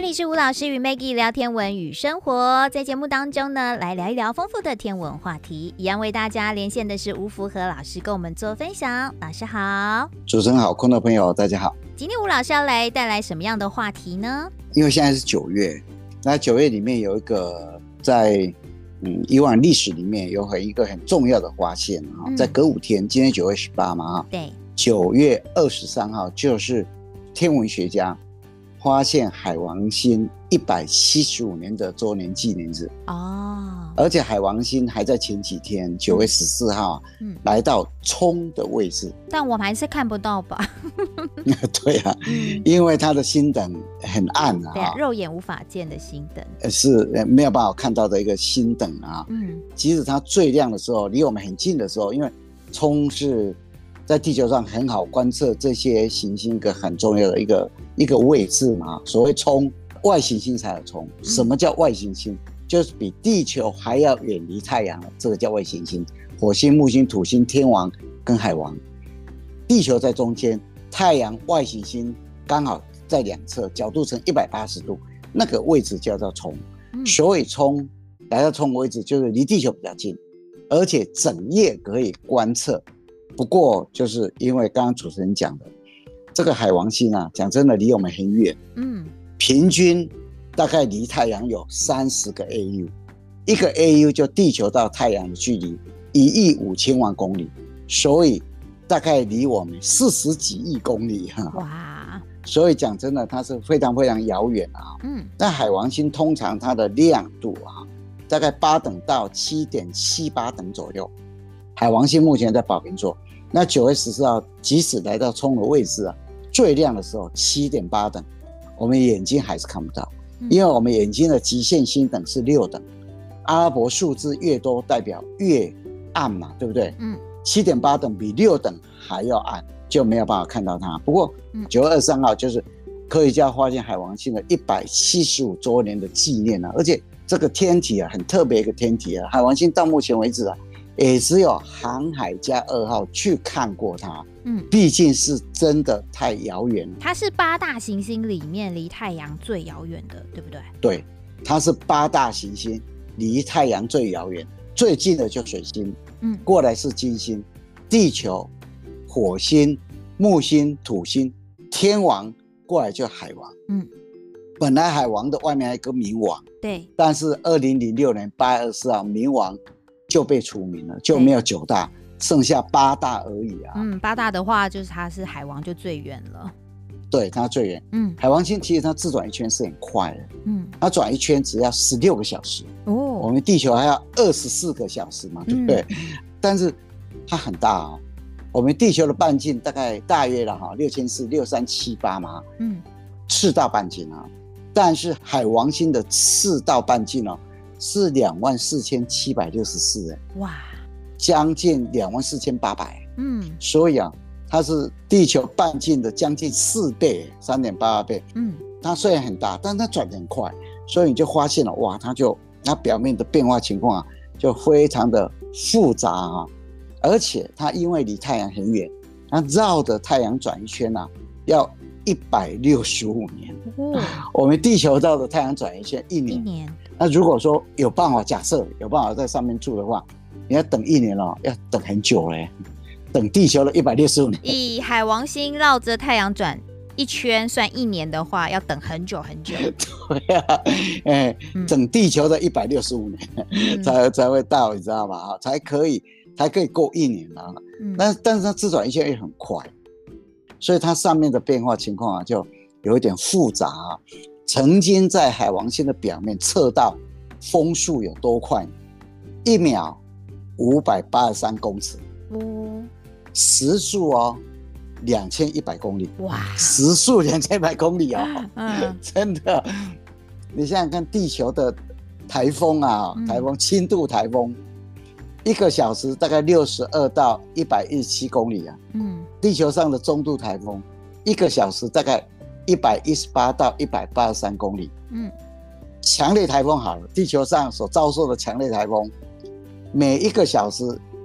这里是吴老师与 Maggie 聊天文与生活，在节目当中呢，来聊一聊丰富的天文话题。一样为大家连线的是吴福和老师，跟我们做分享。老师好，主持人好，空的朋友大家好。今天吴老师要来带来什么样的话题呢？因为现在是九月，那九月里面有一个在嗯以往历史里面有很一个很重要的发现啊，嗯、在隔五天，今天九月十八嘛哈，对，九月二十三号就是天文学家。发现海王星一百七十五年的周年纪念日。哦，而且海王星还在前几天九月十四号，嗯，来到冲的位置，但我们还是看不到吧？对啊，因为它的星等很暗啊，对啊，肉眼无法见的星等，是没有办法看到的一个星等啊。嗯，即使它最亮的时候，离我们很近的时候，因为冲是。在地球上很好观测这些行星一个很重要的一个一个位置嘛。所谓冲外行星才有冲。什么叫外行星？就是比地球还要远离太阳，这个叫外行星。火星、木星、土星、天王跟海王，地球在中间，太阳外行星刚好在两侧，角度成一百八十度，那个位置叫做冲。所以冲来到冲位置，就是离地球比较近，而且整夜可以观测。不过，就是因为刚刚主持人讲的，这个海王星啊，讲真的离我们很远，嗯，平均大概离太阳有三十个 AU，一个 AU 就地球到太阳的距离一亿五千万公里，所以大概离我们四十几亿公里哈。哇！所以讲真的，它是非常非常遥远啊。嗯，但海王星通常它的亮度啊，大概八等到七点七八等左右。海王星目前在宝瓶座，那九月十四号，即使来到冲的位置啊，最亮的时候七点八等，我们眼睛还是看不到，因为我们眼睛的极限星等是六等，阿拉伯数字越多代表越暗嘛，对不对？嗯，七点八等比六等还要暗，就没有办法看到它。不过九月二十三号就是科学家发现海王星的一百七十五周年的纪念啊，而且这个天体啊很特别一个天体啊，海王星到目前为止啊。也只有航海家二号去看过它，嗯，毕竟是真的太遥远了。它是八大行星里面离太阳最遥远的，对不对？对，它是八大行星离太阳最遥远，最近的就水星，嗯，过来是金星、地球、火星、木星、土星、天王，过来就海王，嗯，本来海王的外面还有一个冥王，对，但是二零零六年八月二十四号冥王。就被除名了，就没有九大，剩下八大而已啊。嗯，八大的话，就是它是海王就最远了。对，它最远。嗯，海王星其实它自转一圈是很快的。嗯，它转一圈只要十六个小时。哦，我们地球还要二十四个小时嘛，对不对？嗯、但是它很大啊、哦，我们地球的半径大概大约了哈六千四六三七八嘛。嗯，赤道半径啊，但是海王星的赤道半径哦。是两万四千七百六十四人，哇，将近两万四千八百，嗯，所以啊，它是地球半径的将近四倍，三点八倍，嗯，它虽然很大，但它转得很快，所以你就发现了，哇，它就它表面的变化情况啊，就非常的复杂啊，而且它因为离太阳很远，它绕着太阳转一圈啊，要一百六十五年，哦，我们地球绕着太阳转一圈一年。一年那如果说有办法，假设有办法在上面住的话，你要等一年了，要等很久嘞，等地球的一百六十五年。以海王星绕着太阳转一圈算一年的话，要等很久很久。对呀、啊，哎、欸，嗯、等地球的一百六十五年才、嗯、才会到，你知道吗？才可以才可以过一年啊。嗯、但但是它自转一圈也很快，所以它上面的变化情况啊，就有一点复杂啊。曾经在海王星的表面测到风速有多快？一秒五百八十三公尺。嗯，时速哦，两千一百公里。哇，时速两千一百公里哦，嗯，真的。你想想看，地球的台风啊，台风轻度台风，一个小时大概六十二到一百一十七公里啊。嗯，地球上的中度台风，一个小时大概。一百一十八到一百八十三公里，嗯，强烈台风好了，地球上所遭受的强烈台风，每一个小时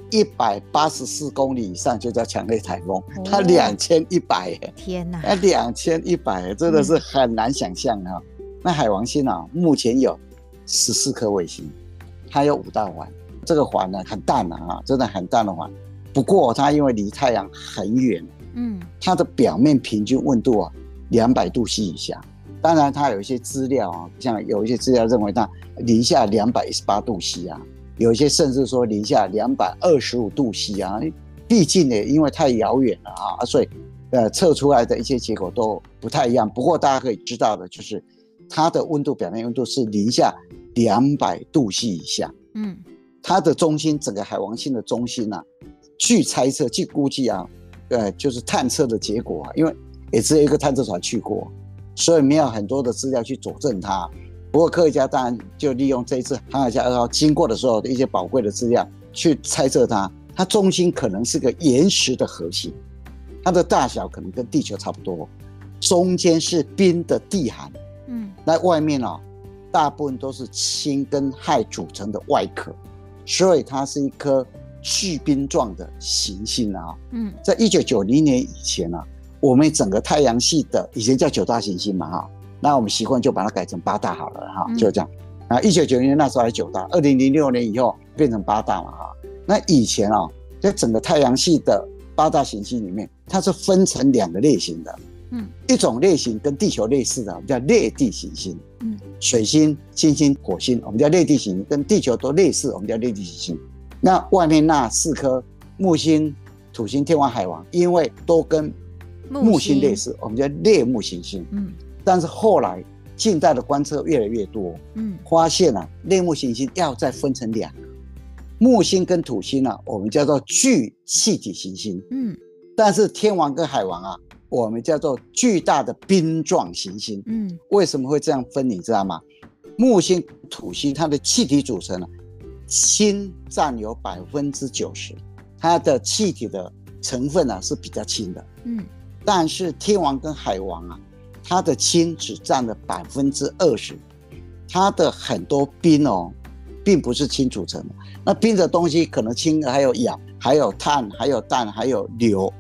一百八十四公里以上就叫强烈台风，哦、它两千一百，天哪，那两千一百真的是很难想象啊！那海王星啊，目前有十四颗卫星，它有五大环。这个环呢很淡的啊，真的很淡的环。不过它因为离太阳很远，嗯，它的表面平均温度啊两百度 C 以下。当然，它有一些资料啊，像有一些资料认为它零下两百一十八度 C 啊，有一些甚至说零下两百二十五度 C 啊。毕竟呢，因为太遥远了啊，所以呃测出来的一些结果都不太一样。不过大家可以知道的就是，它的温度表面温度是零下两百度 C 以下。嗯。它的中心，整个海王星的中心啊，据猜测、据估计啊，呃，就是探测的结果啊，因为也只有一个探测船去过，所以没有很多的资料去佐证它。不过科学家当然就利用这一次航海家二号经过的时候的一些宝贵的资料去猜测它，它中心可能是个岩石的核心，它的大小可能跟地球差不多，中间是冰的地寒，嗯，那外面啊，大部分都是氢跟氦组成的外壳。所以它是一颗巨冰状的行星啊。嗯，在一九九零年以前、啊，我们整个太阳系的以前叫九大行星嘛哈，那我们习惯就把它改成八大好了哈，就这样。啊，一九九零年那时候还九大，二零零六年以后变成八大嘛哈。那以前啊，在整个太阳系的八大行星里面，它是分成两个类型的。嗯，一种类型跟地球类似的，我们叫类地行星。嗯，水星、金星、火星，我们叫类地行星，跟地球都类似，我们叫类地行星。那外面那四颗木星、土星、天王、海王，因为都跟木星类似，我们叫类木行星。嗯，但是后来近代的观测越来越多，嗯，发现啊，类木行星要再分成两个，木星跟土星呢、啊，我们叫做巨气体行星。嗯，但是天王跟海王啊。我们叫做巨大的冰状行星。嗯，为什么会这样分？你知道吗？木星、土星它的气体组成呢，氢占有百分之九十，它的气体的成分呢是比较轻的。嗯，但是天王跟海王啊，它的氢只占了百分之二十，它的很多冰哦，并不是氢组成的。那冰的东西可能氢还有氧，还有碳，还有氮，还有硫。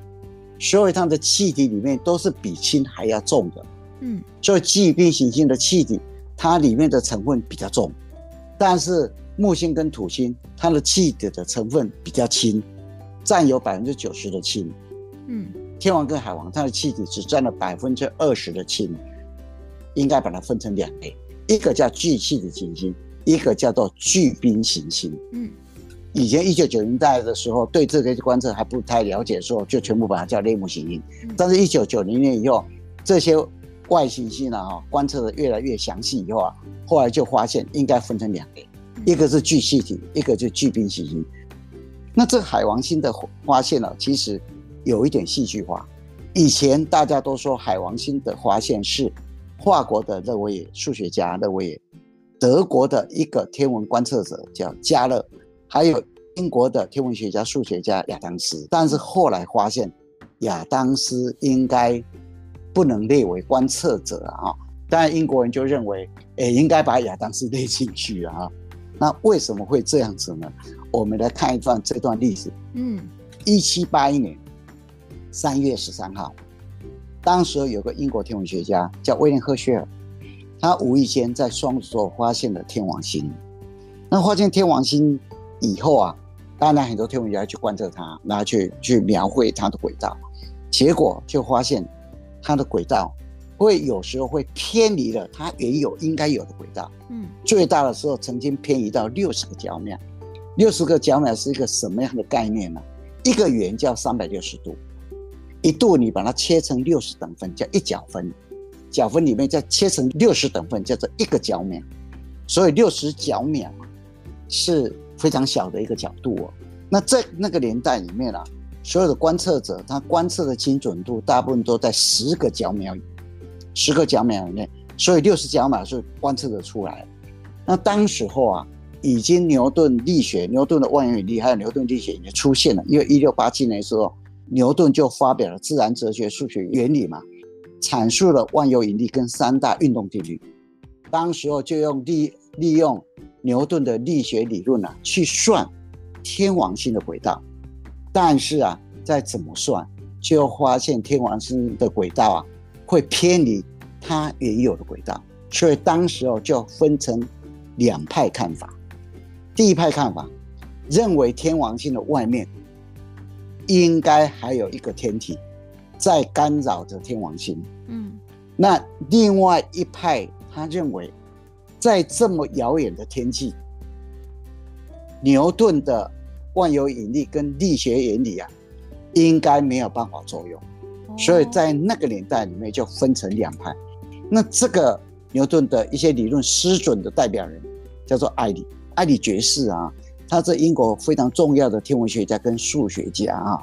所以它的气体里面都是比氢还要重的，嗯，所以巨冰行星的气体它里面的成分比较重，但是木星跟土星它的气体的成分比较轻，占有百分之九十的氢，嗯，天王跟海王它的气体只占了百分之二十的氢，应该把它分成两类，一个叫巨气的行星，一个叫做巨冰行星，嗯。以前一九九零代的时候，对这个观测还不太了解的时候，就全部把它叫类木行星。但是，一九九零年以后，这些外行星呢，哈，观测的越来越详细以后啊，后来就发现应该分成两类，一个是巨气体，一个就巨冰行星。那这海王星的发现呢，其实有一点戏剧化。以前大家都说海王星的发现是法国的勒维耶数学家勒维耶，德国的一个天文观测者叫加勒。还有英国的天文学家、数学家亚当斯，但是后来发现亚当斯应该不能列为观测者啊。当然，英国人就认为，诶，应该把亚当斯列进去啊。那为什么会这样子呢？我们来看一段这段历史。嗯，一七八一年三月十三号，当时有个英国天文学家叫威廉赫歇尔，他无意间在双子座发现了天王星。那发现天王星。以后啊，当然很多天文学家去观测它，然后去去描绘它的轨道，结果就发现它的轨道会有时候会偏离了它原有应该有的轨道。嗯，最大的时候曾经偏移到六十个角秒。六十个角秒是一个什么样的概念呢？一个圆叫三百六十度，一度你把它切成六十等份叫一角分，角分里面再切成六十等份叫做一个角秒，所以六十角秒是。非常小的一个角度哦，那在那个年代里面啊，所有的观测者他观测的精准度大部分都在十个角秒，十个角秒以内，所以六十角秒是观测得出来。那当时候啊，已经牛顿力学、牛顿的万有引力还有牛顿力学已经出现了，因为一六八七年的时候，牛顿就发表了《自然哲学数学原理》嘛，阐述了万有引力跟三大运动定律。当时候就用利利用。牛顿的力学理论啊，去算天王星的轨道，但是啊，再怎么算，就发现天王星的轨道啊，会偏离它原有的轨道，所以当时哦就分成两派看法。第一派看法认为天王星的外面应该还有一个天体在干扰着天王星。嗯，那另外一派他认为，在这么遥远的天际，牛顿的万有引力跟力学原理啊，应该没有办法作用。所以在那个年代里面就分成两派。那这个牛顿的一些理论失准的代表人叫做艾里，艾里爵士啊，他是英国非常重要的天文学家跟数学家啊。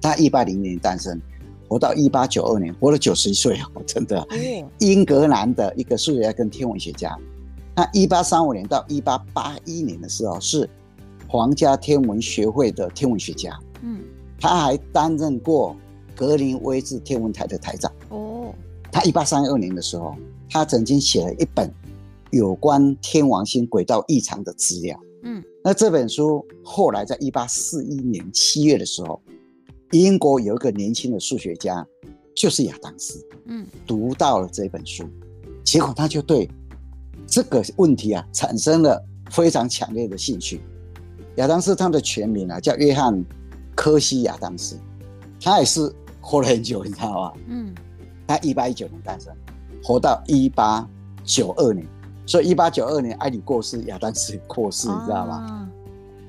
他一八零年诞生，活到一八九二年，活了九十一岁哦，真的。英格兰的一个数学家跟天文学家。他一八三五年到一八八一年的时候是皇家天文学会的天文学家。嗯，他还担任过。格林威治天文台的台长哦，他一八三二年的时候，他曾经写了一本有关天王星轨道异常的资料。嗯，那这本书后来在一八四一年七月的时候，英国有一个年轻的数学家，就是亚当斯，嗯，读到了这本书，结果他就对这个问题啊产生了非常强烈的兴趣。亚当斯他的全名啊叫约翰科西亚当斯，他也是。活了很久，你知道吗？嗯，他一八一九年诞生，活到一八九二年，所以一八九二年艾里过世，亚当斯过世，你知道吗？啊、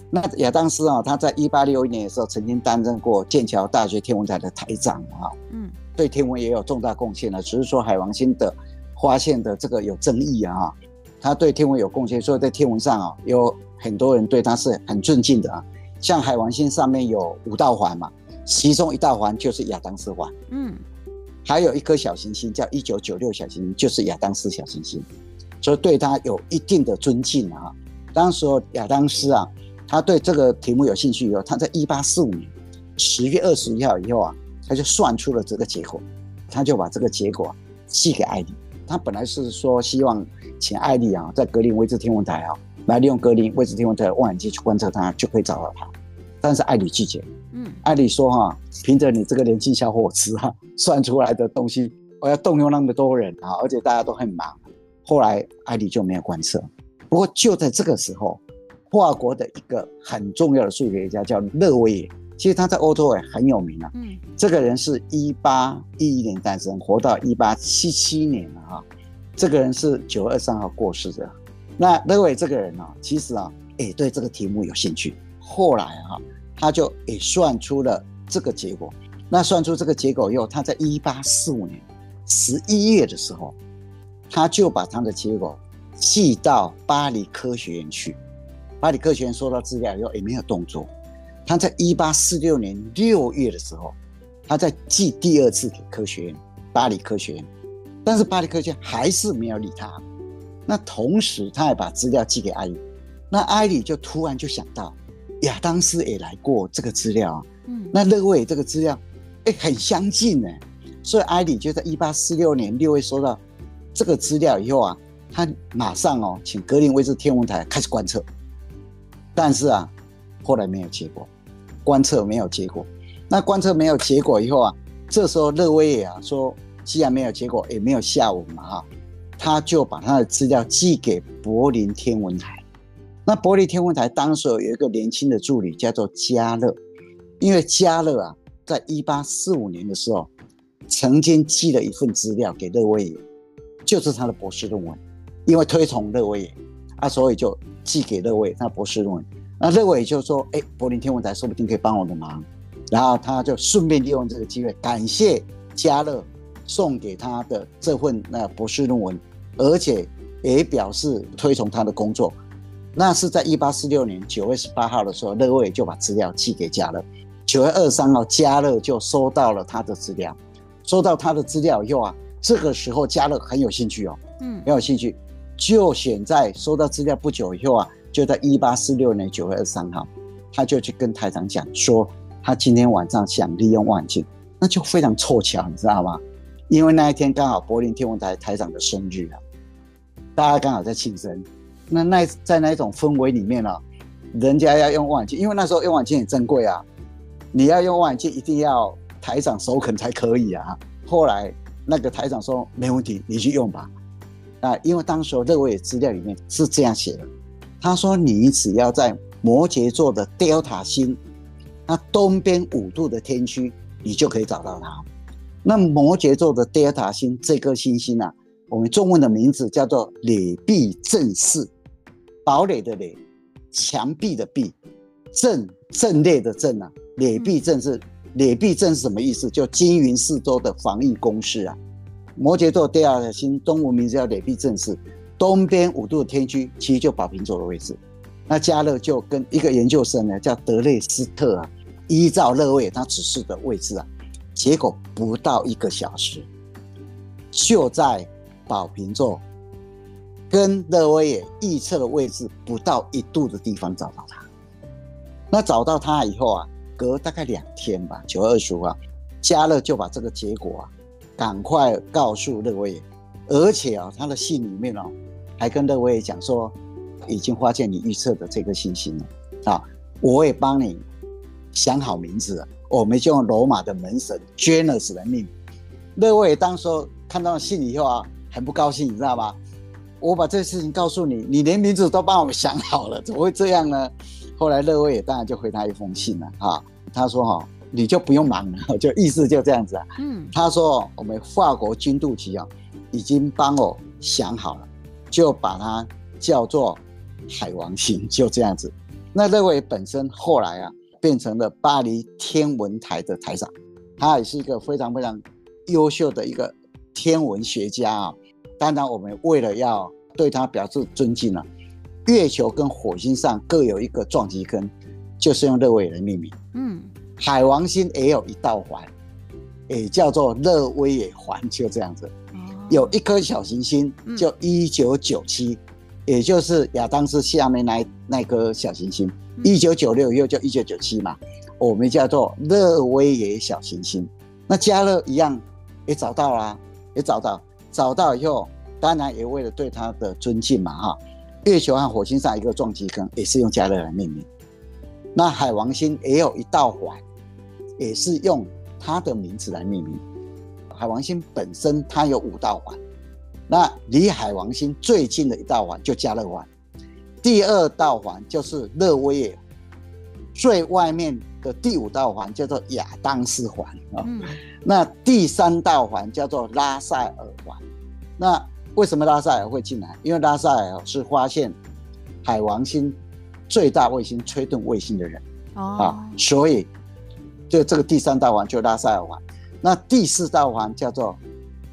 那亚当斯啊，他在一八六一年的时候曾经担任过剑桥大学天文台的台长啊，嗯，对天文也有重大贡献了。只是说海王星的发现的这个有争议啊，他对天文有贡献，所以在天文上啊，有很多人对他是很尊敬的啊。像海王星上面有五道环嘛。其中一大环就是亚当斯环，嗯，还有一颗小行星叫一九九六小行星，就是亚当斯小行星，所以对他有一定的尊敬啊。当时亚当斯啊，他对这个题目有兴趣以后，他在一八四五年十月二十一号以后啊，他就算出了这个结果，他就把这个结果寄给艾利。他本来是说希望请艾利啊，在格林威治天文台啊，来利用格林威治天文台的望远镜去观测它，就可以找到它。但是艾利拒绝。嗯，艾利说哈，凭着你这个年轻小伙子哈，算出来的东西，我要动用那么多人啊，而且大家都很忙。后来艾里就没有观测。不过就在这个时候，法国的一个很重要的数学家叫勒维耶，其实他在欧洲也很有名啊。嗯，这个人是一八一一年诞生，活到一八七七年了哈。这个人是九月二十三号过世的。那勒维耶这个人呢，其实啊，也对这个题目有兴趣。后来哈。他就也算出了这个结果。那算出这个结果以后，他在一八四五年十一月的时候，他就把他的结果寄到巴黎科学院去。巴黎科学院收到资料以后也没有动作。他在一八四六年六月的时候，他在寄第二次给科学院，巴黎科学院，但是巴黎科学院还是没有理他。那同时，他还把资料寄给艾里。那艾里就突然就想到。亚当斯也来过这个资料啊，嗯，那勒维这个资料，哎、欸，很相近呢，所以艾里就在一八四六年六月收到这个资料以后啊，他马上哦，请格林威治天文台开始观测，但是啊，后来没有结果，观测没有结果，那观测没有结果以后啊，这时候勒维也啊说，既然没有结果，也没有下文嘛哈，他就把他的资料寄给柏林天文台。那柏林天文台当时有一个年轻的助理叫做加勒，因为加勒啊，在一八四五年的时候，曾经寄了一份资料给勒维耶，就是他的博士论文，因为推崇勒维耶啊，所以就寄给勒维耶他博士论文。那勒维就说：“哎，柏林天文台说不定可以帮我的忙。”然后他就顺便利用这个机会，感谢加勒送给他的这份那博士论文，而且也表示推崇他的工作。那是在一八四六年九月十八号的时候，勒维就把资料寄给加勒。九月二十三号，加勒就收到了他的资料。收到他的资料以后啊，这个时候加勒很有兴趣哦，嗯，很有兴趣，就选在收到资料不久以后啊，就在一八四六年九月二十三号，他就去跟台长讲说，他今天晚上想利用望远镜，那就非常凑巧，你知道吗？因为那一天刚好柏林天文台台长的生日啊，大家刚好在庆生。那那在那一种氛围里面呢、啊，人家要用望远镜，因为那时候用望远镜很珍贵啊，你要用望远镜一定要台长首肯才可以啊。后来那个台长说没问题，你去用吧。啊，因为当时候勒维尔资料里面是这样写的，他说你只要在摩羯座的 Delta 星，那东边五度的天区，你就可以找到它。那摩羯座的 Delta 星这颗星星啊，我们中文的名字叫做垒壁阵势，堡垒的垒，墙壁的壁，阵阵列的阵啊，垒壁阵是垒壁阵是什么意思？就金云四周的防御工事啊。摩羯座第二颗星中文名字叫垒壁阵是，东边五度的天区其实就宝瓶座的位置。那加勒就跟一个研究生呢，叫德雷斯特啊，依照勒位他指示的位置啊。结果不到一个小时，就在宝瓶座跟勒维也预测的位置不到一度的地方找到他。那找到他以后啊，隔大概两天吧，九月二十五号，嘉勒就把这个结果啊，赶快告诉勒维，而且啊，他的信里面哦，还跟勒维尔讲说，已经发现你预测的这颗星星了啊，我也帮你想好名字了。我们就用罗马的门神 Janus 来命名。勒维尔当时看到信以后啊，很不高兴，你知道吗？我把这事情告诉你，你连名字都帮我们想好了，怎么会这样呢？后来勒维尔当然就回他一封信了啊，他说哈，你就不用忙了，就意思就这样子啊。嗯，他说我们法国军督局啊，已经帮我想好了，就把它叫做海王星，就这样子。那勒维本身后来啊。变成了巴黎天文台的台长，他也是一个非常非常优秀的一个天文学家啊。当然，我们为了要对他表示尊敬啊，月球跟火星上各有一个撞击坑，就是用勒维尔来命名。嗯，海王星也有一道环，也叫做勒维也环，就这样子。有一颗小行星，叫一九九七，也就是亚当斯下面那那颗小行星。一九九六又叫一九九七嘛，我们叫做勒维也小行星。那加勒一样也找到了，也找到，找到以后，当然也为了对他的尊敬嘛哈。月球和火星上一个撞击坑也是用加勒来命名。那海王星也有一道环，也是用他的名字来命名。海王星本身它有五道环，那离海王星最近的一道环就加勒环。第二道环就是勒维尔，最外面的第五道环叫做亚当斯环啊。嗯、那第三道环叫做拉塞尔环。那为什么拉塞尔会进来？因为拉塞尔是发现海王星最大卫星崔顿卫星的人、哦、啊，所以就这个第三道环就拉塞尔环。那第四道环叫做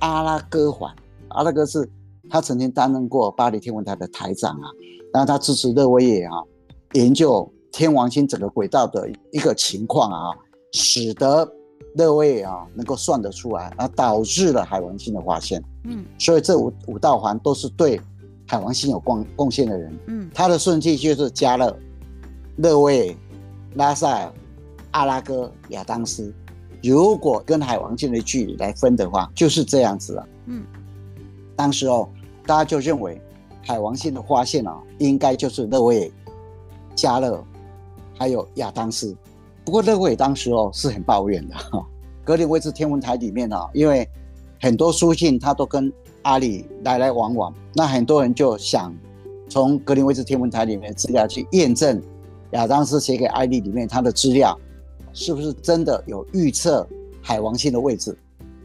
阿拉戈环，阿拉戈是他曾经担任过巴黎天文台的台长啊。那他支持勒维也啊，研究天王星整个轨道的一个情况啊，使得勒维尔啊能够算得出来，而，导致了海王星的发现。嗯，所以这五五道环都是对海王星有贡贡献的人。嗯，他的顺序就是加勒、勒维尔、拉塞尔、阿拉哥、亚当斯。如果跟海王星的距离来分的话，就是这样子了。嗯，当时哦，大家就认为。海王星的发现啊，应该就是勒维尔、嘉勒，还有亚当斯。不过勒维当时哦是很抱怨的哈。格林威治天文台里面啊，因为很多书信他都跟阿里来来往往，那很多人就想从格林威治天文台里面的资料去验证亚当斯写给艾丽里面他的资料是不是真的有预测海王星的位置。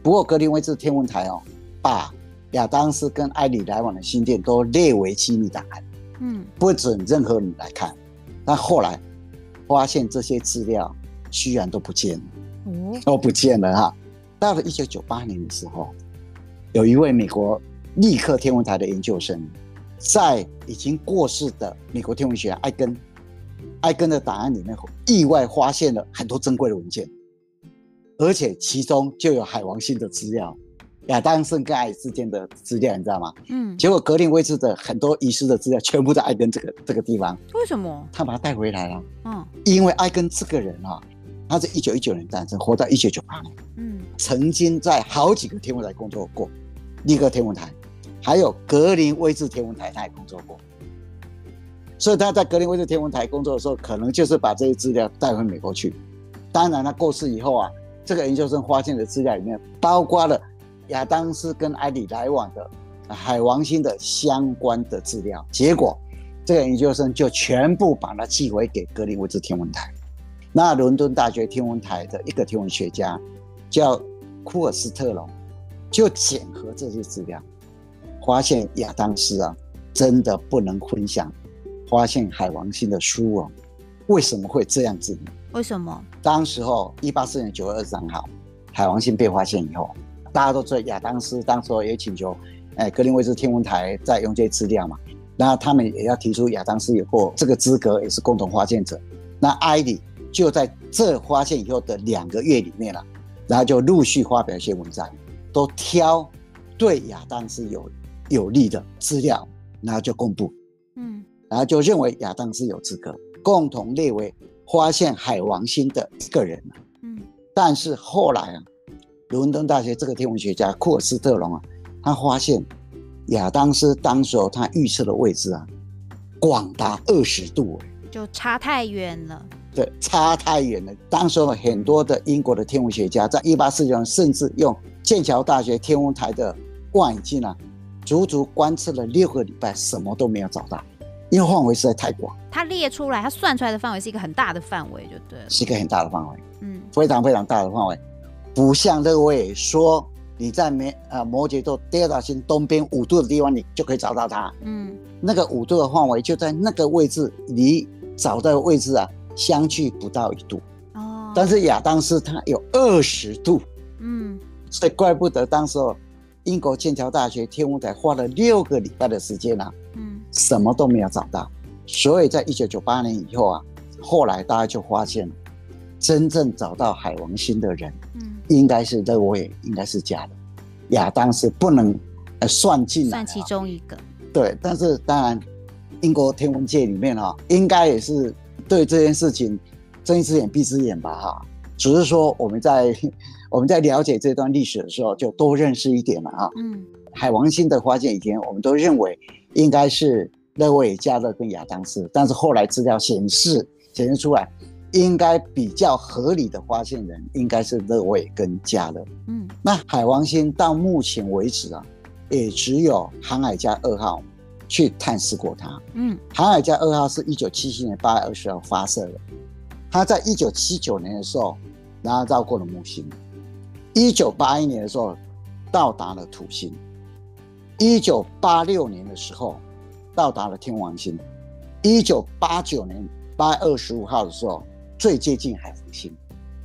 不过格林威治天文台哦把。亚当斯跟艾里来往的信件都列为机密档案，嗯，不准任何人来看。但后来发现这些资料居然都不见了，哦，都不见了哈。到了一九九八年的时候，有一位美国立克天文台的研究生，在已经过世的美国天文学家艾根，艾根的档案里面意外发现了很多珍贵的文件，而且其中就有海王星的资料。亚当森跟艾之间的资料，你知道吗？嗯，结果格林威治的很多遗失的资料，全部在艾根这个这个地方。为什么？他把他带回来了。嗯，因为艾根这个人啊，他是一九一九年诞生，活到一九九八年。嗯，曾经在好几个天文台工作过，利克天文台，还有格林威治天文台，他也工作过。所以他在格林威治天文台工作的时候，可能就是把这些资料带回美国去。当然，他过世以后啊，这个研究生发现的资料里面包括了。亚当斯跟艾里来往的海王星的相关的资料。结果，这个研究生就全部把它寄回给格林威治天文台。那伦敦大学天文台的一个天文学家叫库尔斯特龙，就检核这些资料，发现亚当斯啊，真的不能分享发现海王星的书哦。为什么会这样子呢？为什么？当时候一八四年九月二十三号，海王星被发现以后，大家都知道亚当斯当时候也请求，哎，格林威治天文台再用这些资料嘛，那他们也要提出亚当斯有过这个资格，也是共同发现者。那艾里就在这发现以后的两个月里面了，然后就陆续发表一些文章，都挑对亚当斯有有利的资料，然后就公布，嗯，然后就认为亚当斯有资格共同列为。发现海王星的一个人，嗯，但是后来啊，伦敦大学这个天文学家库尔斯特隆啊，他发现亚当斯当时候他预测的位置啊，广达二十度，就差太远了。对，差太远了。当时候很多的英国的天文学家，在一八四九年，甚至用剑桥大学天文台的望远镜啊，足足观测了六个礼拜，什么都没有找到。因为范围实在太广，他列出来，他算出来的范围是一个很大的范围，就对了，是一个很大的范围，嗯，非常非常大的范围，不像勒维尔说你在摩呃摩羯座第二大星东边五度的地方，你就可以找到它，嗯，那个五度的范围就在那个位置，离找到的位置啊相距不到一度，哦，但是亚当斯他有二十度，嗯，所以怪不得当时候英国剑桥大学天文台花了六个礼拜的时间啊。嗯。什么都没有找到，所以在一九九八年以后啊，后来大家就发现，真正找到海王星的人，嗯，应该是勒维尔，应该是假的，亚当斯不能呃算进来，算其中一个。对，但是当然，英国天文界里面哈，应该也是对这件事情睁一只眼闭一只眼吧哈，只是说我们在 我们在了解这段历史的时候，就多认识一点了啊。嗯，海王星的发现以前我们都认为。应该是勒维尔、加勒跟亚当斯，但是后来资料显示显示出来，应该比较合理的发现人应该是勒维跟加勒。嗯，那海王星到目前为止啊，也只有航海家二号去探视过它。嗯，航海家二号是一九七七年八月二十号发射的，它在一九七九年的时候，然后绕过了木星，一九八一年的时候到达了土星。一九八六年的时候，到达了天王星。一九八九年八月二十五号的时候，最接近海王星，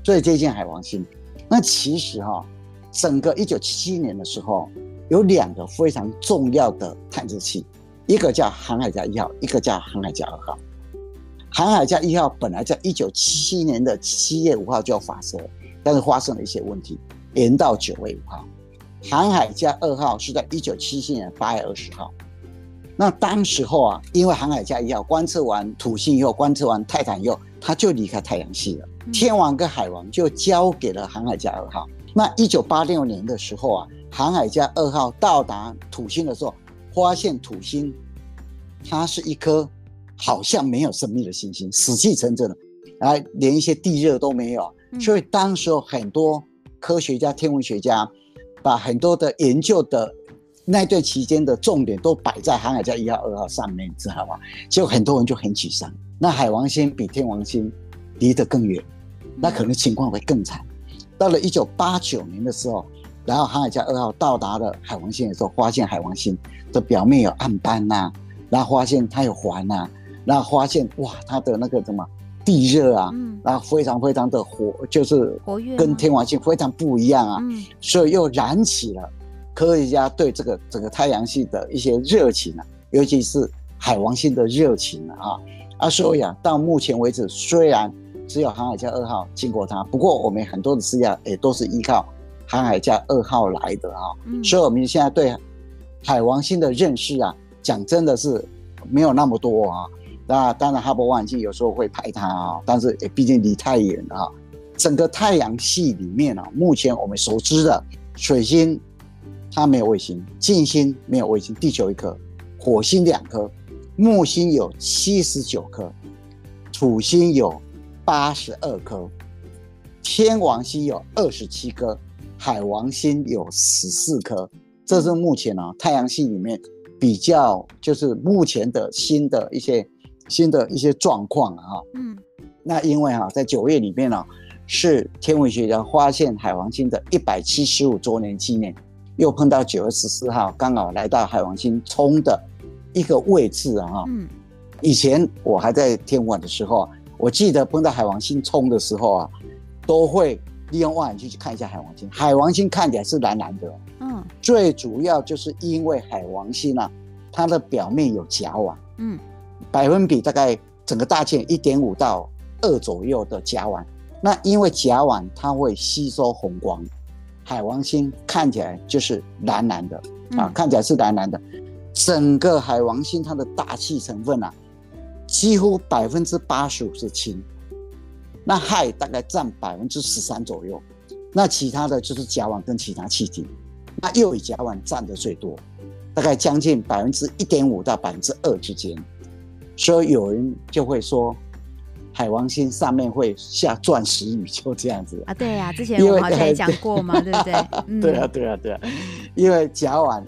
最接近海王星。那其实哈，整个一九七七年的时候，有两个非常重要的探测器，一个叫航海家一号，一个叫航海家二号。航海家一号本来在一九七七年的七月五号就要发射，但是发生了一些问题，延到九月五号。航海家二号是在一九七七年八月二十号，那当时候啊，因为航海家一号观测完土星以后，观测完泰坦以后，他就离开太阳系了。天王跟海王就交给了航海家二号。那一九八六年的时候啊，航海家二号到达土星的时候，发现土星它是一颗好像没有生命的行星，死气沉沉的，啊，连一些地热都没有。所以当时候很多科学家、天文学家。把很多的研究的那段期间的重点都摆在航海家一号、二号上面，知道吗？结果很多人就很沮丧。那海王星比天王星离得更远，那可能情况会更惨。到了一九八九年的时候，然后航海家二号到达了海王星的时候，发现海王星的表面有暗斑呐、啊，然后发现它有环呐，然后发现哇，它的那个什么地热啊，然后非常非常的活，就是跟天王星非常不一样啊，所以又燃起了科学家对这个整个太阳系的一些热情啊，尤其是海王星的热情啊。啊，所以啊，到目前为止，虽然只有航海家二号经过它，不过我们很多的资料也都是依靠航海家二号来的啊。所以我们现在对海王星的认识啊，讲真的是没有那么多啊。那当然，哈勃望远镜有时候会拍它啊，但是也毕竟离太远了啊。整个太阳系里面啊，目前我们熟知的水星，它没有卫星；金星没有卫星，地球一颗；火星两颗；木星有七十九颗；土星有八十二颗；天王星有二十七颗；海王星有十四颗。这是目前啊太阳系里面比较就是目前的新的一些新的一些状况啊。嗯，那因为哈在九月里面呢，是天文学家发现海王星的一百七十五周年纪念，又碰到九月十四号刚好来到海王星冲的一个位置啊。嗯，以前我还在天文的时候啊，我记得碰到海王星冲的时候啊，都会。利用望远镜去看一下海王星，海王星看起来是蓝蓝的，嗯，最主要就是因为海王星啊，它的表面有甲烷，嗯，百分比大概整个大气一点五到二左右的甲烷，那因为甲烷它会吸收红光，海王星看起来就是蓝蓝的，啊，看起来是蓝蓝的，整个海王星它的大气成分啊，几乎百分之八十五是氢。那氦大概占百分之十三左右，那其他的就是甲烷跟其他气体，那又以甲烷占的最多，大概将近百分之一点五到百分之二之间，所以有人就会说，海王星上面会下钻石雨，就这样子啊？对呀、啊，之前我好像也讲过嘛，对不对？对啊，对啊，对啊，因为甲烷。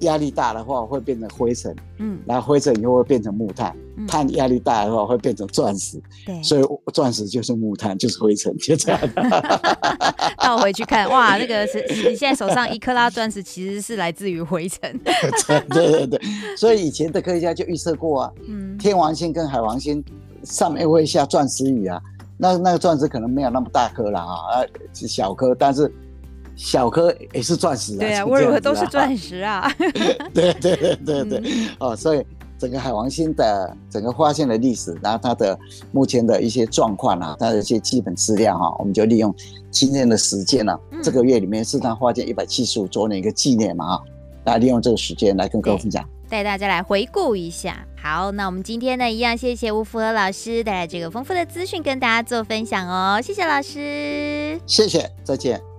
压力大的话会变成灰尘，嗯，然后灰尘以后会变成木炭，嗯、碳压力大的话会变成钻石，对，所以钻石就是木炭，就是灰尘，就这样的。倒回去看，哇，那个是你现在手上一克拉钻石，其实是来自于灰尘。对对对，所以以前的科学家就预测过啊，嗯，天王星跟海王星上面会下钻石雨啊，那那个钻石可能没有那么大颗了啊，是小颗，但是。小颗也是钻石啊，对啊，都是钻石啊。对对对对对，哦，所以整个海王星的整个发现的历史，然后它的目前的一些状况啊，它的一些基本资料哈，我们就利用今天的时间呢，这个月里面是它发现一百七十五周年一个纪念嘛啊，大家利用这个时间来跟各位分享，带大家来回顾一下。好，那我们今天呢，一样谢谢吴福和老师带来这个丰富的资讯跟大家做分享哦，谢谢老师，谢谢，再见。